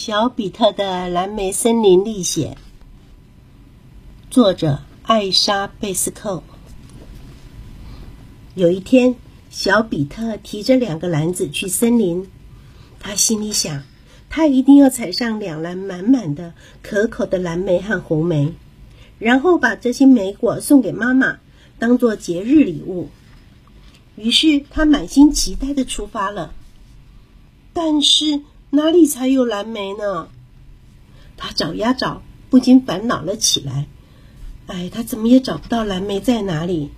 小比特的蓝莓森林历险，作者艾莎·贝斯寇。有一天，小比特提着两个篮子去森林，他心里想，他一定要采上两篮满满的可口的蓝莓和红莓，然后把这些莓果送给妈妈，当做节日礼物。于是，他满心期待的出发了。但是。哪里才有蓝莓呢？他找呀找，不禁烦恼了起来。哎，他怎么也找不到蓝莓在哪里。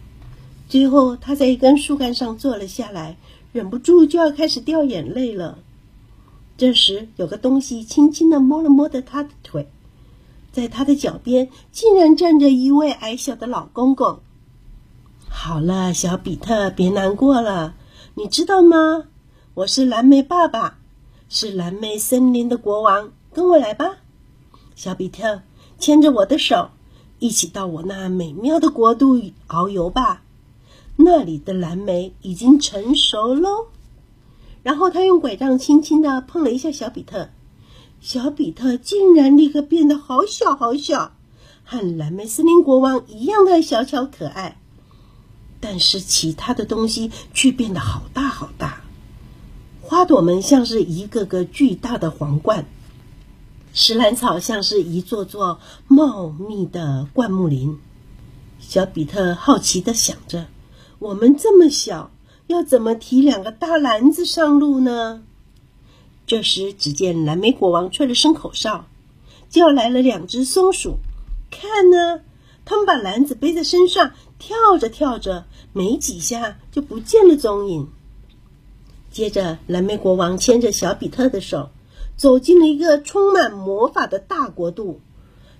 最后，他在一根树干上坐了下来，忍不住就要开始掉眼泪了。这时，有个东西轻轻的摸了摸的他的腿，在他的脚边竟然站着一位矮小的老公公。好了，小比特，别难过了。你知道吗？我是蓝莓爸爸。是蓝莓森林的国王，跟我来吧，小比特，牵着我的手，一起到我那美妙的国度遨游吧。那里的蓝莓已经成熟喽。然后他用拐杖轻轻的碰了一下小比特，小比特竟然立刻变得好小好小，和蓝莓森林国王一样的小巧可爱。但是其他的东西却变得好大好大。花朵们像是一个个巨大的皇冠，石兰草像是一座座茂密的灌木林。小比特好奇的想着：“我们这么小，要怎么提两个大篮子上路呢？”这时，只见蓝莓国王吹了声口哨，叫来了两只松鼠。看呢，他们把篮子背在身上，跳着跳着，没几下就不见了踪影。接着，蓝莓国王牵着小比特的手，走进了一个充满魔法的大国度，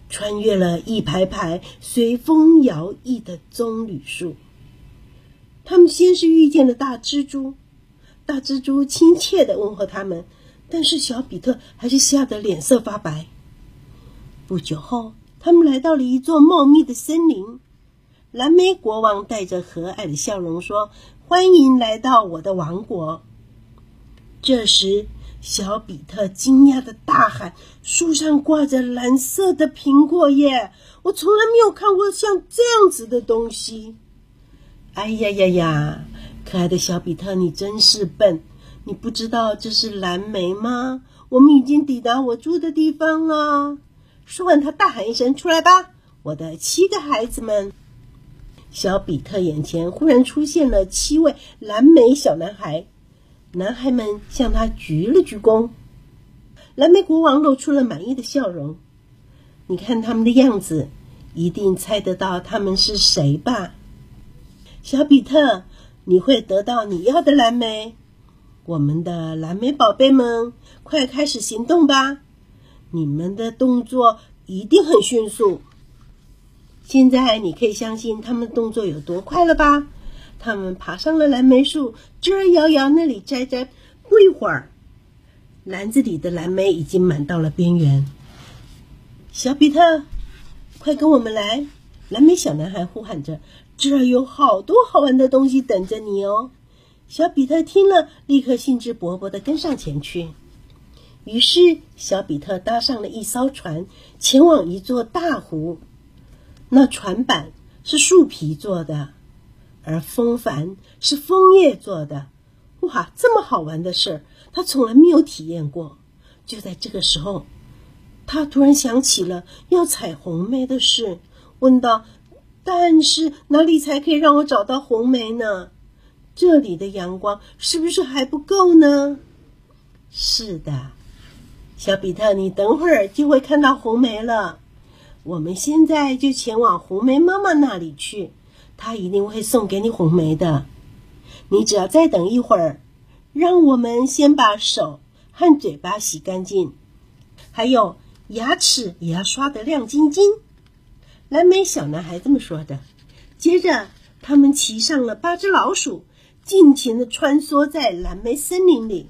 穿越了一排排随风摇曳的棕榈树。他们先是遇见了大蜘蛛，大蜘蛛亲切的问候他们，但是小比特还是吓得脸色发白。不久后，他们来到了一座茂密的森林，蓝莓国王带着和蔼的笑容说：“欢迎来到我的王国。”这时，小比特惊讶的大喊：“树上挂着蓝色的苹果耶！我从来没有看过像这样子的东西。”哎呀呀呀！可爱的小比特，你真是笨！你不知道这是蓝莓吗？我们已经抵达我住的地方了。说完，他大喊一声：“出来吧，我的七个孩子们！”小比特眼前忽然出现了七位蓝莓小男孩。男孩们向他鞠了鞠躬，蓝莓国王露出了满意的笑容。你看他们的样子，一定猜得到他们是谁吧？小比特，你会得到你要的蓝莓。我们的蓝莓宝贝们，快开始行动吧！你们的动作一定很迅速。现在你可以相信他们动作有多快了吧？他们爬上了蓝莓树，这儿摇摇，那里摘摘。不一会儿，篮子里的蓝莓已经满到了边缘。小比特，快跟我们来！蓝莓小男孩呼喊着：“这儿有好多好玩的东西等着你哦！”小比特听了，立刻兴致勃勃地跟上前去。于是，小比特搭上了一艘船，前往一座大湖。那船板是树皮做的。而风帆是枫叶做的，哇，这么好玩的事儿，他从来没有体验过。就在这个时候，他突然想起了要采红梅的事，问道：“但是哪里才可以让我找到红梅呢？这里的阳光是不是还不够呢？”是的，小比特，你等会儿就会看到红梅了。我们现在就前往红梅妈妈那里去。他一定会送给你红梅的，你只要再等一会儿，让我们先把手和嘴巴洗干净，还有牙齿也要刷得亮晶晶。蓝莓小男孩这么说的。接着，他们骑上了八只老鼠，尽情的穿梭在蓝莓森林里，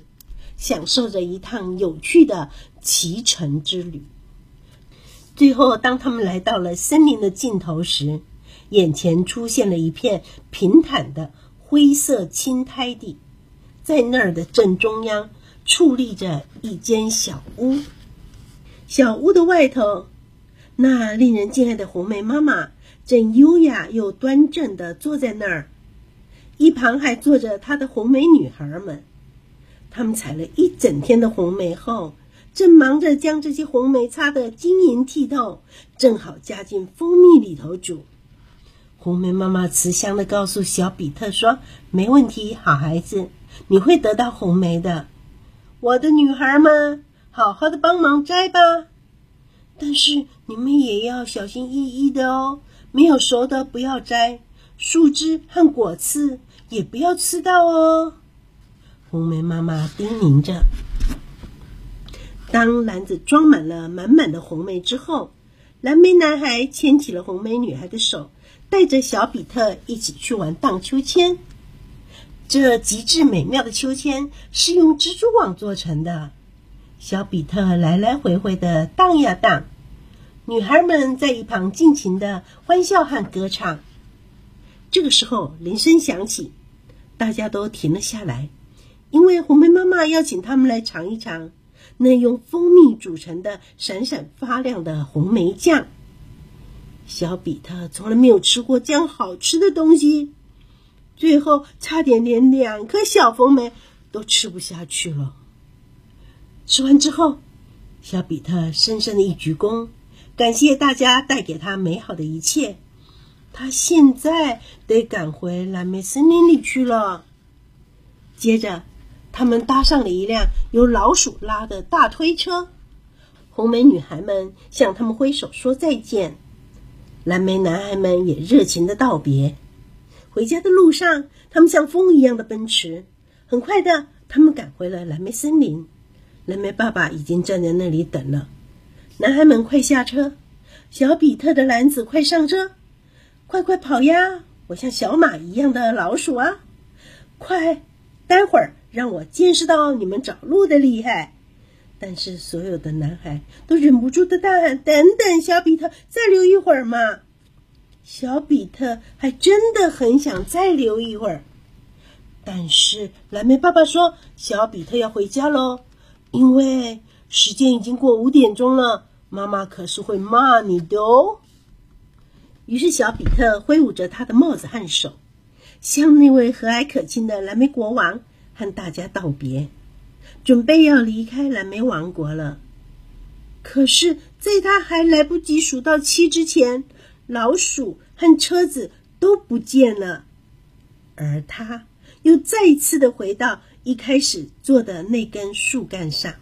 享受着一趟有趣的骑乘之旅。最后，当他们来到了森林的尽头时，眼前出现了一片平坦的灰色青苔地，在那儿的正中央矗立着一间小屋。小屋的外头，那令人敬爱的红梅妈妈正优雅又端正地坐在那儿，一旁还坐着她的红梅女孩们。她们采了一整天的红梅后，正忙着将这些红梅擦得晶莹剔透，正好加进蜂蜜里头煮。红梅妈妈慈祥地告诉小比特说：“没问题，好孩子，你会得到红梅的。我的女孩们。”好好的帮忙摘吧，但是你们也要小心翼翼的哦。没有熟的不要摘，树枝和果刺也不要吃到哦。红梅妈妈叮咛着。当篮子装满了满满的红梅之后，蓝莓男孩牵起了红梅女孩的手，带着小比特一起去玩荡秋千。这极致美妙的秋千是用蜘蛛网做成的。小比特来来回回的荡呀荡，女孩们在一旁尽情的欢笑和歌唱。这个时候，铃声响起，大家都停了下来，因为红梅妈妈要请他们来尝一尝那用蜂蜜煮成的闪闪发亮的红梅酱。小比特从来没有吃过这样好吃的东西，最后差点连两颗小红梅都吃不下去了。吃完之后，小比特深深的一鞠躬，感谢大家带给他美好的一切。他现在得赶回蓝莓森林里去了。接着，他们搭上了一辆由老鼠拉的大推车。红莓女孩们向他们挥手说再见，蓝莓男孩们也热情的道别。回家的路上，他们像风一样的奔驰。很快的，他们赶回了蓝莓森林。蓝莓爸爸已经站在那里等了。男孩们快下车，小比特的篮子快上车，快快跑呀！我像小马一样的老鼠啊！快，待会儿让我见识到你们找路的厉害。但是所有的男孩都忍不住的大喊：“等等，小比特，再留一会儿嘛！”小比特还真的很想再留一会儿，但是蓝莓爸爸说：“小比特要回家喽。”因为时间已经过五点钟了，妈妈可是会骂你的哦。于是，小比特挥舞着他的帽子和手，向那位和蔼可亲的蓝莓国王和大家道别，准备要离开蓝莓王国了。可是，在他还来不及数到七之前，老鼠和车子都不见了，而他又再一次的回到。一开始坐的那根树干上，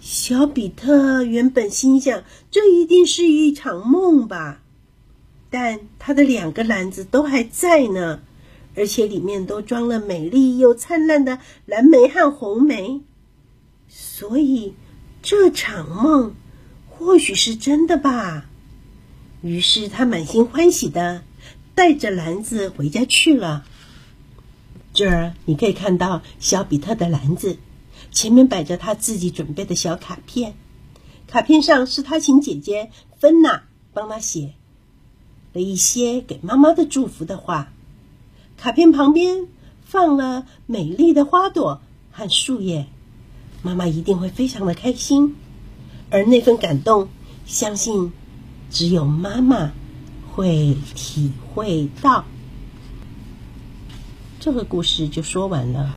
小比特原本心想，这一定是一场梦吧。但他的两个篮子都还在呢，而且里面都装了美丽又灿烂的蓝莓和红莓，所以这场梦或许是真的吧。于是他满心欢喜的带着篮子回家去了。这儿你可以看到小比特的篮子，前面摆着他自己准备的小卡片，卡片上是他请姐姐芬娜帮他写了一些给妈妈的祝福的话。卡片旁边放了美丽的花朵和树叶，妈妈一定会非常的开心。而那份感动，相信只有妈妈会体会到。这个故事就说完了。